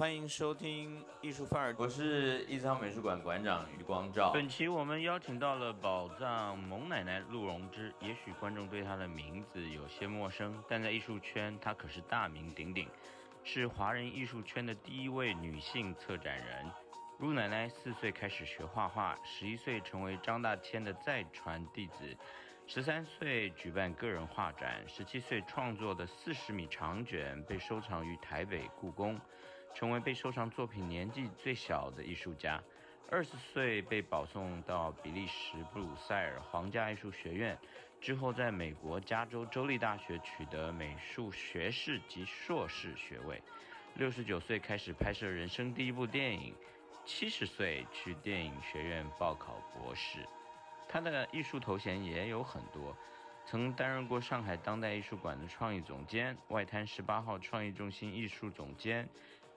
欢迎收听艺术范儿，我是艺仓美术馆馆长余光照。本期我们邀请到了宝藏蒙奶奶陆荣之，也许观众对她的名字有些陌生，但在艺术圈她可是大名鼎鼎，是华人艺术圈的第一位女性策展人。陆奶奶四岁开始学画画，十一岁成为张大千的再传弟子。十三岁举办个人画展，十七岁创作的四十米长卷被收藏于台北故宫，成为被收藏作品年纪最小的艺术家。二十岁被保送到比利时布鲁塞尔皇家艺术学院，之后在美国加州州立大学取得美术学士及硕士学位。六十九岁开始拍摄人生第一部电影，七十岁去电影学院报考博士。他的艺术头衔也有很多，曾担任过上海当代艺术馆的创意总监、外滩十八号创意中心艺术总监、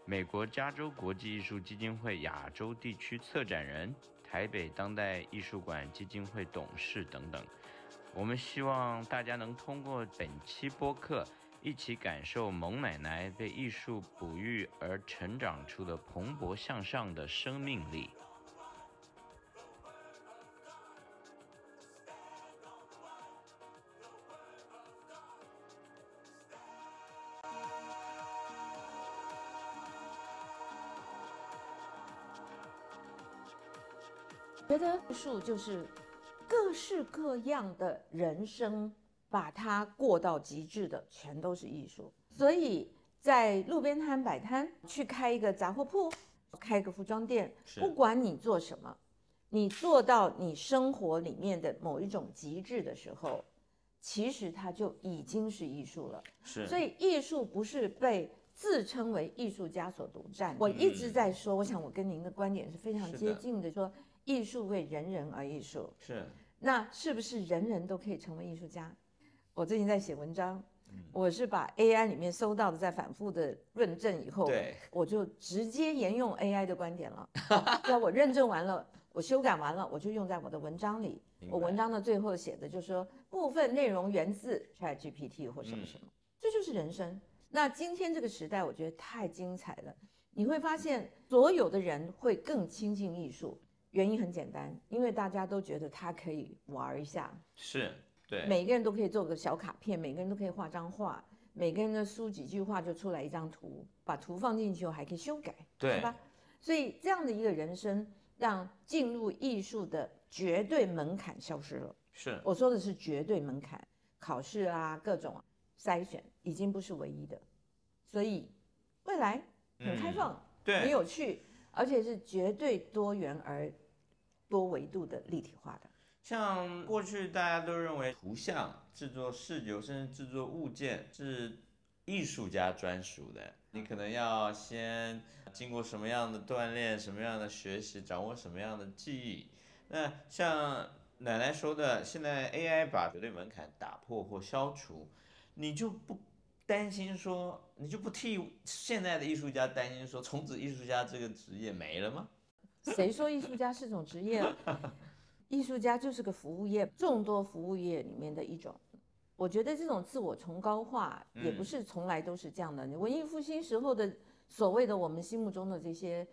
美国加州国际艺术基金会亚洲地区策展人、台北当代艺术馆基金会董事等等。我们希望大家能通过本期播客，一起感受蒙奶奶被艺术哺育而成长出的蓬勃向上的生命力。觉得艺术就是各式各样的人生，把它过到极致的，全都是艺术。所以在路边摊摆摊，去开一个杂货铺，开个服装店，不管你做什么，你做到你生活里面的某一种极致的时候，其实它就已经是艺术了。是，所以艺术不是被自称为艺术家所独占。我一直在说，我想我跟您的观点是非常接近的，说。艺术为人人而艺术，是那是不是人人都可以成为艺术家？我最近在写文章，我是把 AI 里面搜到的，在反复的论证以后，对，我就直接沿用 AI 的观点了。那我认证完了，我修改完了，我就用在我的文章里。我文章的最后写的就是说，部分内容源自 ChatGPT 或什么什么，这就是人生。那今天这个时代，我觉得太精彩了。你会发现，所有的人会更亲近艺术。原因很简单，因为大家都觉得它可以玩一下，是对，每个人都可以做个小卡片，每个人都可以画张画，每个人的输几句话就出来一张图，把图放进去后还可以修改，对吧？所以这样的一个人生，让进入艺术的绝对门槛消失了。是，我说的是绝对门槛，考试啊，各种筛选已经不是唯一的，所以未来很开放，对，很有趣，而且是绝对多元而。多维度的立体化的，像过去大家都认为图像制作视觉甚至制作物件是艺术家专属的，你可能要先经过什么样的锻炼，什么样的学习，掌握什么样的技艺。那像奶奶说的，现在 AI 把绝对门槛打破或消除，你就不担心说，你就不替现在的艺术家担心说，从此艺术家这个职业没了吗？谁说艺术家是种职业？艺术家就是个服务业，众多服务业里面的一种。我觉得这种自我崇高化也不是从来都是这样的。文艺复兴时候的所谓的我们心目中的这些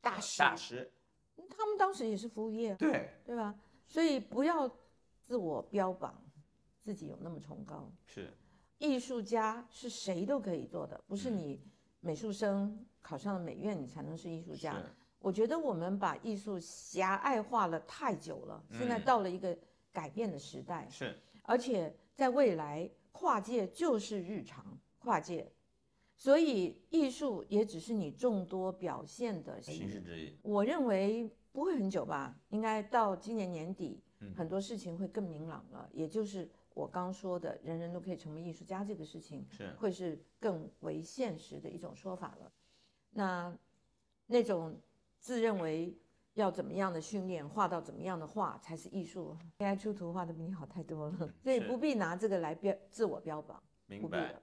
大师，大师，他们当时也是服务业，对对吧？所以不要自我标榜自己有那么崇高。是，艺术家是谁都可以做的，不是你美术生考上了美院你才能是艺术家。我觉得我们把艺术狭隘化了太久了，现在到了一个改变的时代，是，而且在未来跨界就是日常跨界，所以艺术也只是你众多表现的形式之一。我认为不会很久吧，应该到今年年底，很多事情会更明朗了，也就是我刚说的，人人都可以成为艺术家这个事情，是会是更为现实的一种说法了。那那种。自认为要怎么样的训练，画到怎么样的画才是艺术？AI 出图画的比你好太多了，所以不必拿这个来标自我标榜。明白。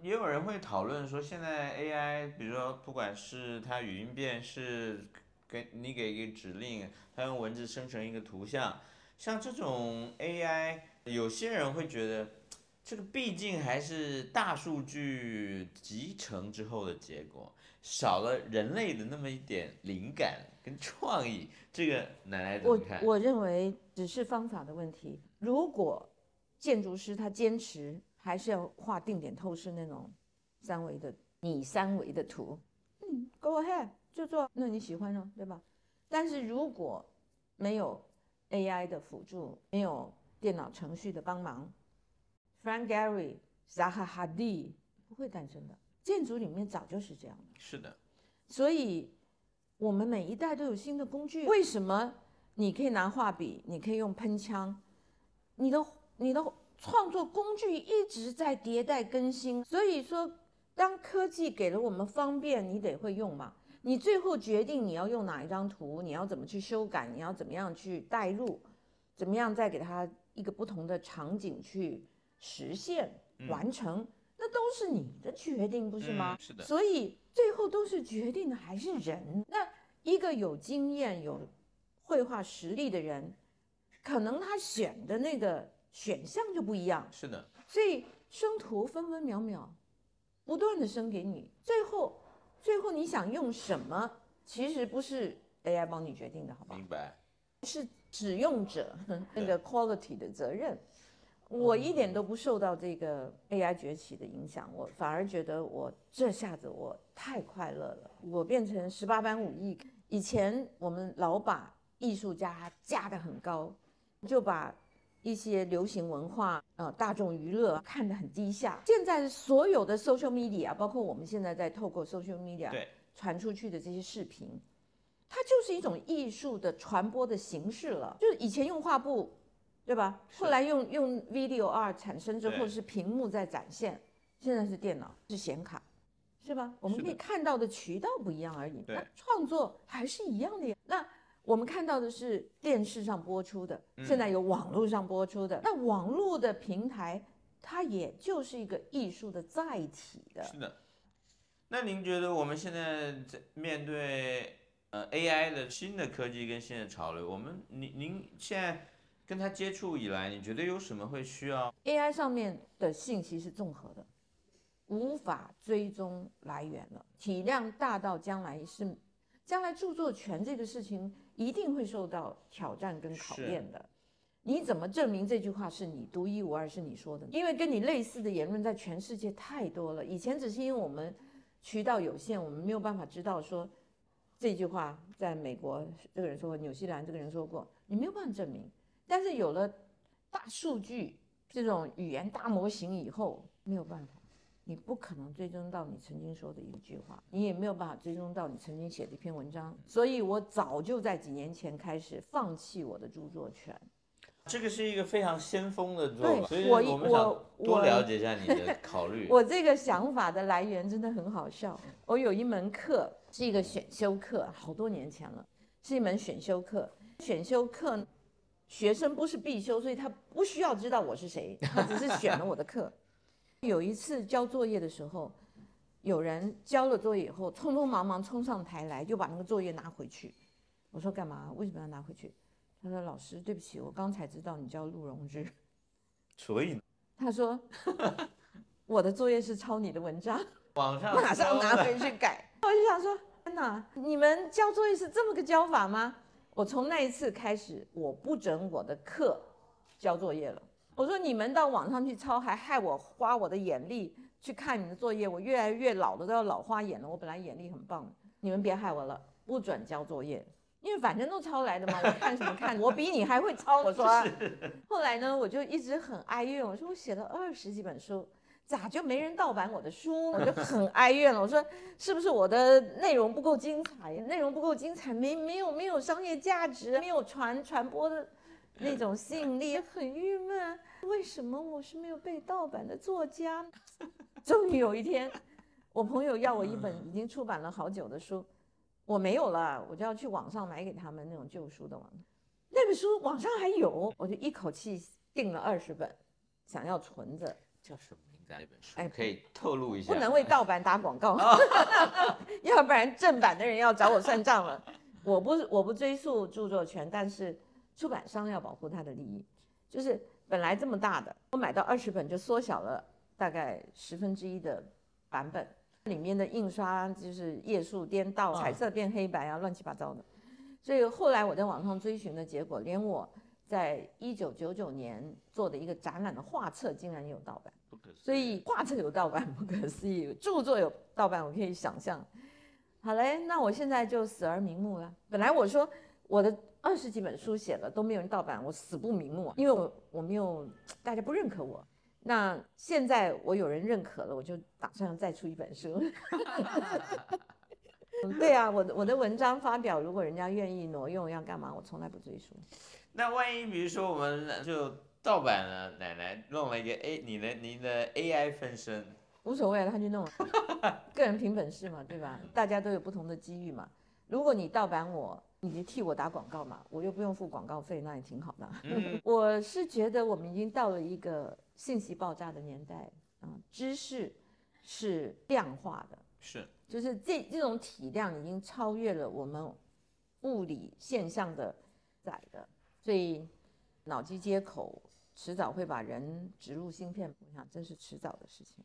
也有人会讨论说，现在 AI，比如说不管是它语音辨识，给你给一个指令，它用文字生成一个图像，像这种 AI，有些人会觉得。这个毕竟还是大数据集成之后的结果，少了人类的那么一点灵感跟创意。这个奶奶怎我么看？我认为只是方法的问题。如果建筑师他坚持还是要画定点透视那种三维的拟三维的图，嗯，Go ahead 就做，那你喜欢呢，对吧？但是如果没有 AI 的辅助，没有电脑程序的帮忙，Frank Gehry、Zaha Hadid 不会诞生的。建筑里面早就是这样的。是的，所以，我们每一代都有新的工具。为什么你可以拿画笔，你可以用喷枪，你的你的创作工具一直在迭代更新。所以说，当科技给了我们方便，你得会用嘛。你最后决定你要用哪一张图，你要怎么去修改，你要怎么样去带入，怎么样再给它一个不同的场景去实现完成。那都是你的决定，不是吗？嗯是的所以最后都是决定的还是人。那一个有经验、有绘画实力的人，可能他选的那个选项就不一样。是的，所以生图分分秒秒，不断的生给你，最后最后你想用什么，其实不是 AI 帮你决定的，好不好明？白。是使用者 那个 quality 的责任。我一点都不受到这个 AI 崛起的影响，我反而觉得我这下子我太快乐了。我变成十八般武艺，以前我们老把艺术家架得很高，就把一些流行文化、呃大众娱乐看得很低下。现在所有的 social media，包括我们现在在透过 social media 传出去的这些视频，它就是一种艺术的传播的形式了。就是以前用画布，对吧？后来用用 video 二产生之后是屏幕在展现，现在是电脑是显卡，是吧？我们可以看到的渠道不一样而已，对那创作还是一样的呀。那我们看到的是电视上播出的，现在有网络上播出的，那网络的平台。它也就是一个艺术的载体的，是的。那您觉得我们现在在面对呃 AI 的新的科技跟新的潮流，我们您您现在跟他接触以来，你觉得有什么会需要？AI 上面的信息是综合的，无法追踪来源了。体量大到将来是，将来著作权这个事情一定会受到挑战跟考验的。你怎么证明这句话是你独一无二是你说的？因为跟你类似的言论在全世界太多了。以前只是因为我们渠道有限，我们没有办法知道说这句话在美国这个人说过，纽西兰这个人说过，你没有办法证明。但是有了大数据这种语言大模型以后，没有办法，你不可能追踪到你曾经说的一句话，你也没有办法追踪到你曾经写的一篇文章。所以我早就在几年前开始放弃我的著作权。这个是一个非常先锋的做对法，所以我我们想多了解一下你的考虑。我这个想法的来源真的很好笑。我有一门课是一个选修课，好多年前了，是一门选修课。选修课学生不是必修，所以他不需要知道我是谁，他只是选了我的课。有一次交作业的时候，有人交了作业以后，匆匆忙忙冲上台来，就把那个作业拿回去。我说干嘛？为什么要拿回去？他说老师，对不起，我刚才知道你叫陆荣之。所以他说我的作业是抄你的文章。网上马上拿回去改。我就想说，天哪，你们交作业是这么个教法吗？我从那一次开始，我不准我的课交作业了。我说你们到网上去抄，还害我花我的眼力去看你的作业，我越来越老了都要老花眼了。我本来眼力很棒，你们别害我了，不准交作业。因为反正都抄来的嘛，我看什么看？我比你还会抄。我说，后来呢，我就一直很哀怨，我说我写了二十几本书，咋就没人盗版我的书？我就很哀怨了。我说是不是我的内容不够精彩？内容不够精彩，没没有没有商业价值，没有传传播的那种吸引力，很郁闷。为什么我是没有被盗版的作家？终于有一天，我朋友要我一本已经出版了好久的书，我没有了，我就要去网上买给他们那种旧书的网。那本书网上还有，我就一口气订了二十本，想要存着。叫什么名字啊？那本书哎可以透露一下？不能为盗版打广告，要不然正版的人要找我算账了。我不我不追溯著作权，但是出版商要保护他的利益。就是本来这么大的，我买到二十本就缩小了大概十分之一的版本。里面的印刷就是页数颠倒，彩色变黑白啊，乱七八糟的。所以后来我在网上追寻的结果，连我在一九九九年做的一个展览的画册竟然有盗版。所以画册有盗版不可思议，著作有盗版我可以想象。好嘞，那我现在就死而瞑目了。本来我说我的二十几本书写了都没有人盗版，我死不瞑目，因为我我没有大家不认可我。那现在我有人认可了，我就打算再出一本书。对啊，我的我的文章发表，如果人家愿意挪用要干嘛，我从来不追溯。那万一比如说我们就。盗版了，奶奶弄了一个 A，你的您的 AI 分身，无所谓他去弄，个人凭本事嘛，对吧？大家都有不同的机遇嘛。如果你盗版我，你就替我打广告嘛，我又不用付广告费，那也挺好的。我是觉得我们已经到了一个信息爆炸的年代啊，知识是量化的，是，就是这这种体量已经超越了我们物理现象的载的，所以脑机接口。迟早会把人植入芯片，我想这是迟早的事情。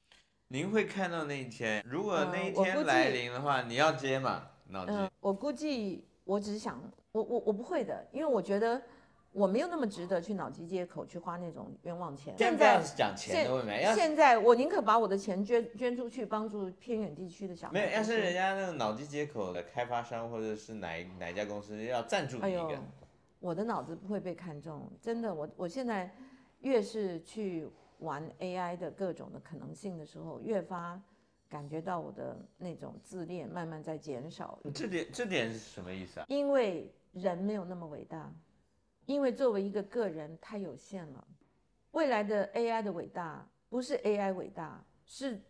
您会看到那一天，如果那一天来临的话，你要接吗？脑机？我估计，我只是想，我我我不会的，因为我觉得我没有那么值得去脑机接口去花那种冤枉钱。现在讲钱的问题，现在我宁可把我的钱捐捐出去，帮助偏远地区的小孩。没有，要是人家那个脑机接口的开发商或者是哪哪一家公司要赞助你一个，我的脑子不会被看中，真的，我我现在。越是去玩 AI 的各种的可能性的时候，越发感觉到我的那种自恋慢慢在减少。这点这点是什么意思啊？因为人没有那么伟大，因为作为一个个人太有限了。未来的 AI 的伟大不是 AI 伟大，是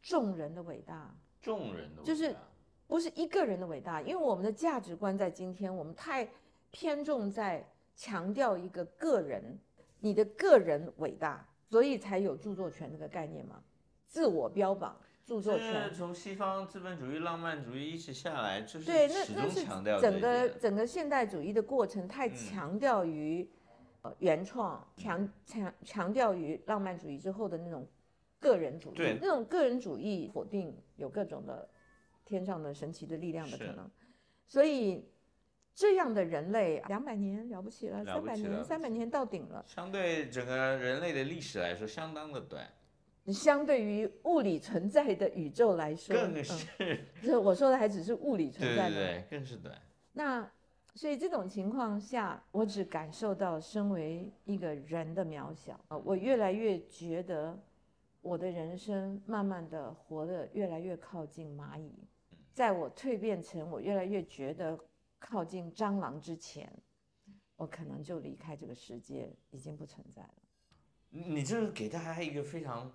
众人的伟大。众人的伟大就是不是一个人的伟大，因为我们的价值观在今天我们太偏重在强调一个个人。你的个人伟大，所以才有著作权这个概念嘛？自我标榜著作权，从西方资本主义、浪漫主义一直下来，就是对，那那是整个整个现代主义的过程，太强调于呃原创，强强强调于浪漫主义之后的那种个人主义，那种个人主义否定有各种的天上的神奇的力量的可能，所以。这样的人类，两百年了不起了，三百年，三百年到顶了。相对整个人类的历史来说，相当的短。相对于物理存在的宇宙来说，更是。这我说的还只是物理 存在的，对对，更是短。那所以这种情况下，我只感受到身为一个人的渺小啊，我越来越觉得我的人生慢慢的活得越来越靠近蚂蚁，在我蜕变成我越来越觉得。靠近蟑螂之前，我可能就离开这个世界，已经不存在了。你这是给大家一个非常，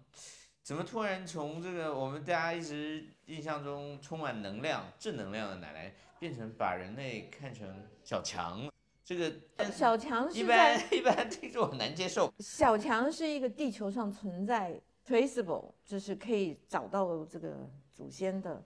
怎么突然从这个我们大家一直印象中充满能量、正能量的奶奶，变成把人类看成小强？这个小强一般一般听说很难接受。小强是一个地球上存在 traceable，就是可以找到这个祖先的。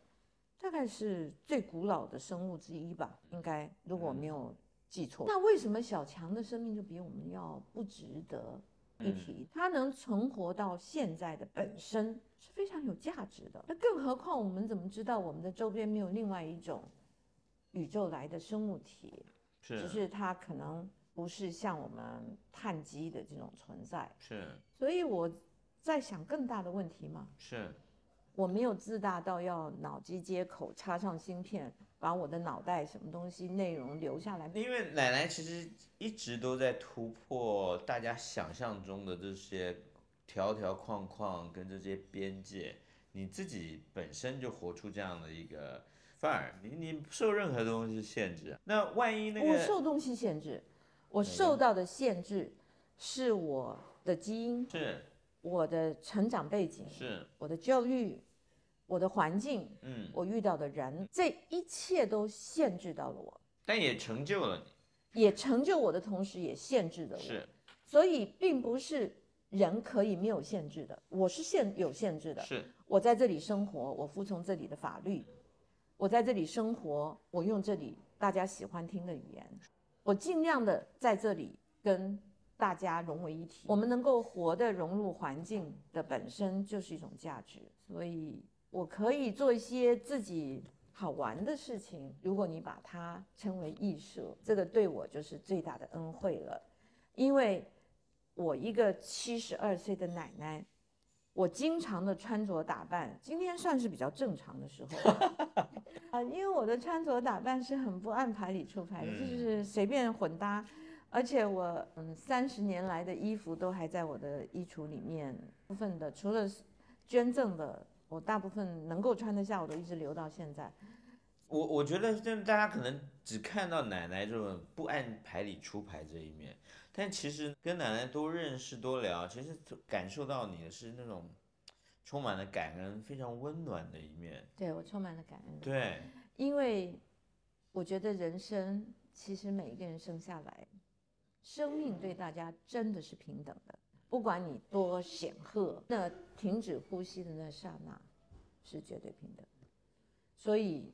大概是最古老的生物之一吧，应该如果我没有记错。那为什么小强的生命就比我们要不值得一提？它能存活到现在的本身是非常有价值的。那更何况我们怎么知道我们的周边没有另外一种宇宙来的生物体？是，只是它可能不是像我们碳基的这种存在。是。所以我在想更大的问题嘛。是。我没有自大到要脑机接口插上芯片，把我的脑袋什么东西内容留下来。因为奶奶其实一直都在突破大家想象中的这些条条框框跟这些边界。你自己本身就活出这样的一个范儿，你你不受任何东西限制。那万一那个我受东西限制，我受到的限制是我的基因。是。我的成长背景是我的教育，我的环境，嗯，我遇到的人，这一切都限制到了我，但也成就了你，也成就我的同时，也限制了我。是，所以并不是人可以没有限制的，我是限有限制的。是，我在这里生活，我服从这里的法律，我在这里生活，我用这里大家喜欢听的语言，我尽量的在这里跟。大家融为一体，我们能够活的融入环境的本身就是一种价值，所以我可以做一些自己好玩的事情。如果你把它称为艺术，这个对我就是最大的恩惠了。因为我一个七十二岁的奶奶，我经常的穿着打扮，今天算是比较正常的时候啊，因为我的穿着打扮是很不按牌理出牌的，就是随便混搭。而且我嗯，三十年来的衣服都还在我的衣橱里面，部分的除了捐赠的，我大部分能够穿得下，我都一直留到现在。我我觉得，就大家可能只看到奶奶这种不按牌理出牌这一面，但其实跟奶奶多认识多聊，其实感受到你的是那种充满了感恩、非常温暖的一面。对我充满了感恩。对，因为我觉得人生其实每一个人生下来。生命对大家真的是平等的，不管你多显赫，那停止呼吸的那刹那，是绝对平等。所以，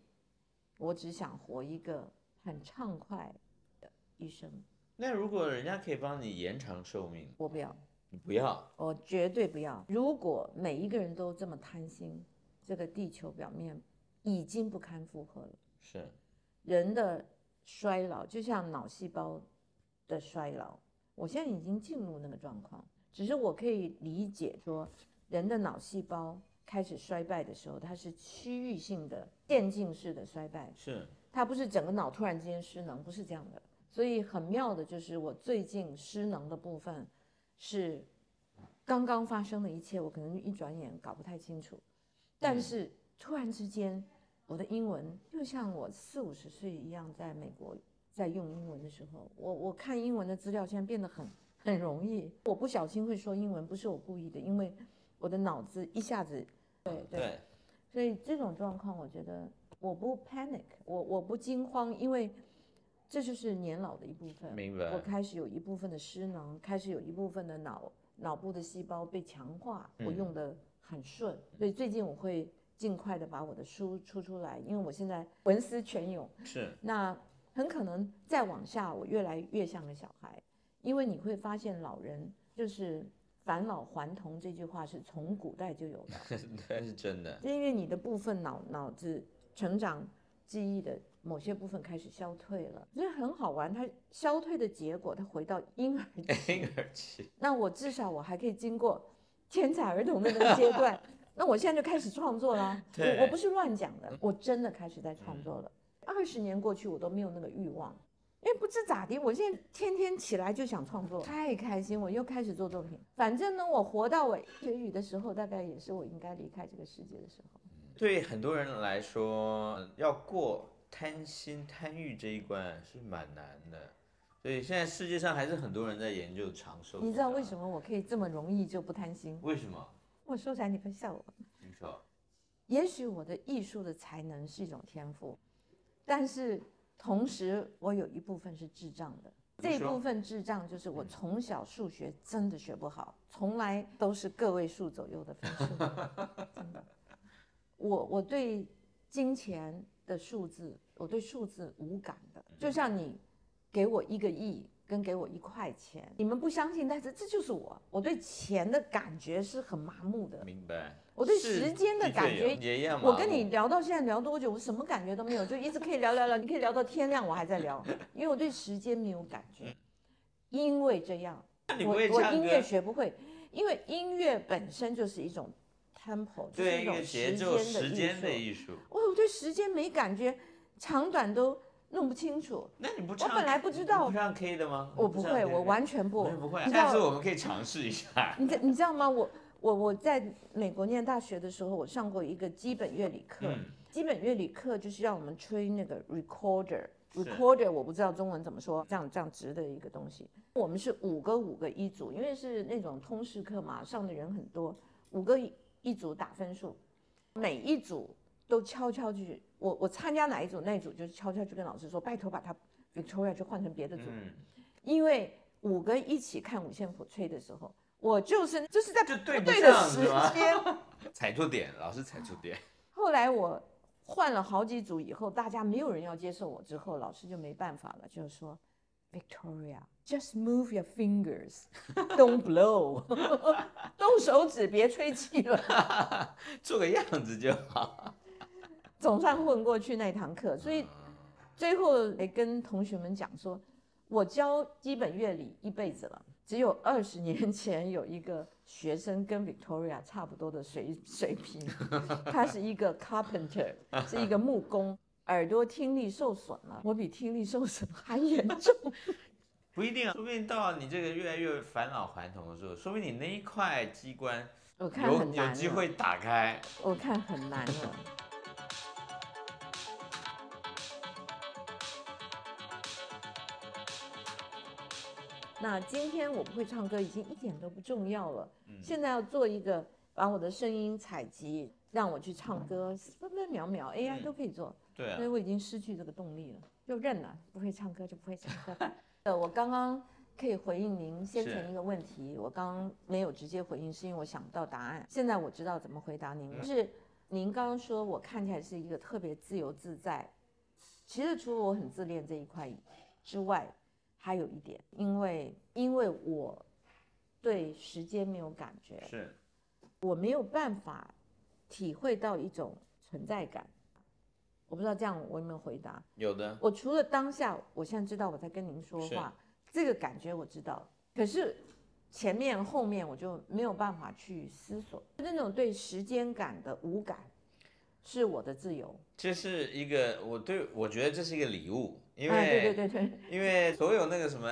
我只想活一个很畅快的一生。那如果人家可以帮你延长寿命，我不要，你不要，我绝对不要。如果每一个人都这么贪心，这个地球表面已经不堪负荷了。是，人的衰老就像脑细胞。的衰老，我现在已经进入那个状况，只是我可以理解说，人的脑细胞开始衰败的时候，它是区域性的渐进式的衰败，是它不是整个脑突然之间失能，不是这样的。所以很妙的就是我最近失能的部分，是刚刚发生的一切，我可能一转眼搞不太清楚，但是突然之间，我的英文就像我四五十岁一样，在美国。在用英文的时候，我我看英文的资料现在变得很很容易。我不小心会说英文，不是我故意的，因为我的脑子一下子，对对，所以这种状况，我觉得我不 panic，我我不惊慌，因为这就是年老的一部分。明白。我开始有一部分的失能，开始有一部分的脑脑部的细胞被强化，我用的很顺，所以最近我会尽快的把我的书出出来，因为我现在文思泉涌。是。那。很可能再往下，我越来越像个小孩，因为你会发现老人就是返老还童这句话是从古代就有的，对，是真的。因为你的部分脑脑子成长记忆的某些部分开始消退了，所以很好玩。它消退的结果，它回到婴儿 期婴儿期。那我至少我还可以经过天才儿童的那个阶段，那我现在就开始创作了。我我不是乱讲的，我真的开始在创作了。二十年过去，我都没有那个欲望，因为不知咋的，我现在天天起来就想创作，太开心，我又开始做作品。反正呢，我活到我绝育的时候，大概也是我应该离开这个世界的时候。对很多人来说，要过贪心贪欲这一关是蛮难的，所以现在世界上还是很多人在研究长寿。你知道为什么我可以这么容易就不贪心？为什么？我说起来你会笑我。你说。也许我的艺术的才能是一种天赋。但是同时，我有一部分是智障的。这部分智障就是我从小数学真的学不好，从来都是个位数左右的分数。真的，我我对金钱的数字，我对数字无感的。就像你给我一个亿。跟给我一块钱，你们不相信，但是这就是我，我对钱的感觉是很麻木的。明白。我对时间的感觉。我跟你聊到现在聊多久，我什么感觉都没有，就一直可以聊聊聊，你可以聊到天亮，我还在聊，因为我对时间没有感觉。因为这样，我我音乐学不会，因为音乐本身就是一种 tempo，就是一种时间的艺术。我我对时间没感觉，长短都。弄不清楚，那你不我本来不知道，不唱 K 的吗？我不会，我完全不，不会。下次我们可以尝试一下。你你知道吗？我我我在美国念大学的时候，我上过一个基本乐理课。基本乐理课就是让我们吹那个 recorder，recorder 我不知道中文怎么说，这样这样直的一个东西。我们是五个五个一组，因为是那种通识课嘛，上的人很多，五个一组打分数，每一组都悄悄去。我我参加哪一组，那一组就是悄悄去跟老师说，拜托把他 Victoria 去换成别的组，因为五个一起看五线谱吹的时候，我就是就是在不对的时间 踩错点，老师踩错点。后来我换了好几组以后，大家没有人要接受我，之后老师就没办法了，就是说 Victoria, just move your fingers, don't blow，动手指别吹气了。做个样子就好。总算混过去那堂课，所以最后也跟同学们讲说，我教基本乐理一辈子了，只有二十 年前有一个学生跟 Victoria 差不多的水水平，他是一个 carpenter，是一个木工。耳朵听力受损了，我比听力受损还严重。不一定啊，说不定到你这个越来越返老还童的时候，说不定你那一块机关我看有很难有机会打开。我看很难了。那今天我不会唱歌，已经一点都不重要了。现在要做一个把我的声音采集，让我去唱歌，分分秒秒 AI 都可以做。对啊所以，我已经失去这个动力了，就认了，不会唱歌就不会唱歌。呃，我刚刚可以回应您先前一个问题，我刚刚没有直接回应，是因为我想不到答案。现在我知道怎么回答您，就是您刚刚说我看起来是一个特别自由自在，其实除了我很自恋这一块之外，还有一点，因为因为我对时间没有感觉，是我没有办法体会到一种存在感。我不知道这样我有没有回答。有的。我除了当下，我现在知道我在跟您说话，这个感觉我知道，可是前面后面我就没有办法去思索，那种对时间感的无感，是我的自由。这是一个我对我觉得这是一个礼物，因为、哎，对对对对，因为所有那个什么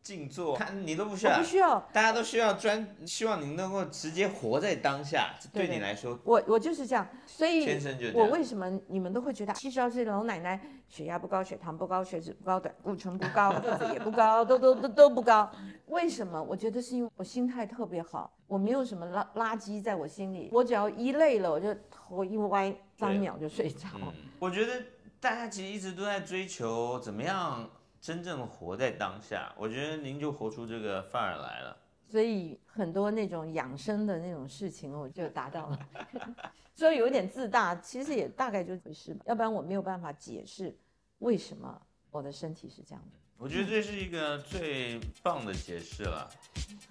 静坐，看你都不需要，不需要，大家都需要专，希望你能够直接活在当下，这对对你来说我我就是这样，所以天生就。我为什么你们都会觉得七十二岁的老奶奶血压不高、血糖不高、血脂不高、胆固醇不高、个子也不高，都都都都不高？为什么？我觉得是因为我心态特别好，我没有什么垃垃圾在我心里，我只要一累了，我就头一歪，三秒就睡着。嗯，我觉得大家其实一直都在追求怎么样真正活在当下。我觉得您就活出这个范儿来了。所以很多那种养生的那种事情，我就达到了。所以有点自大，其实也大概就回事吧。要不然我没有办法解释为什么我的身体是这样的。我觉得这是一个最棒的解释了，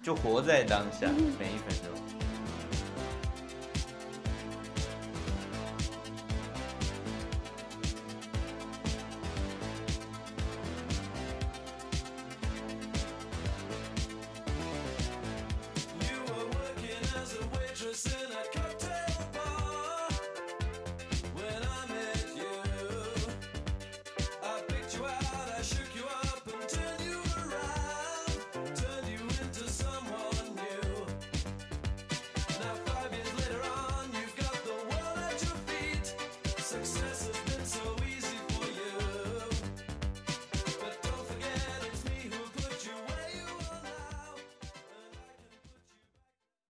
就活在当下，每一分钟。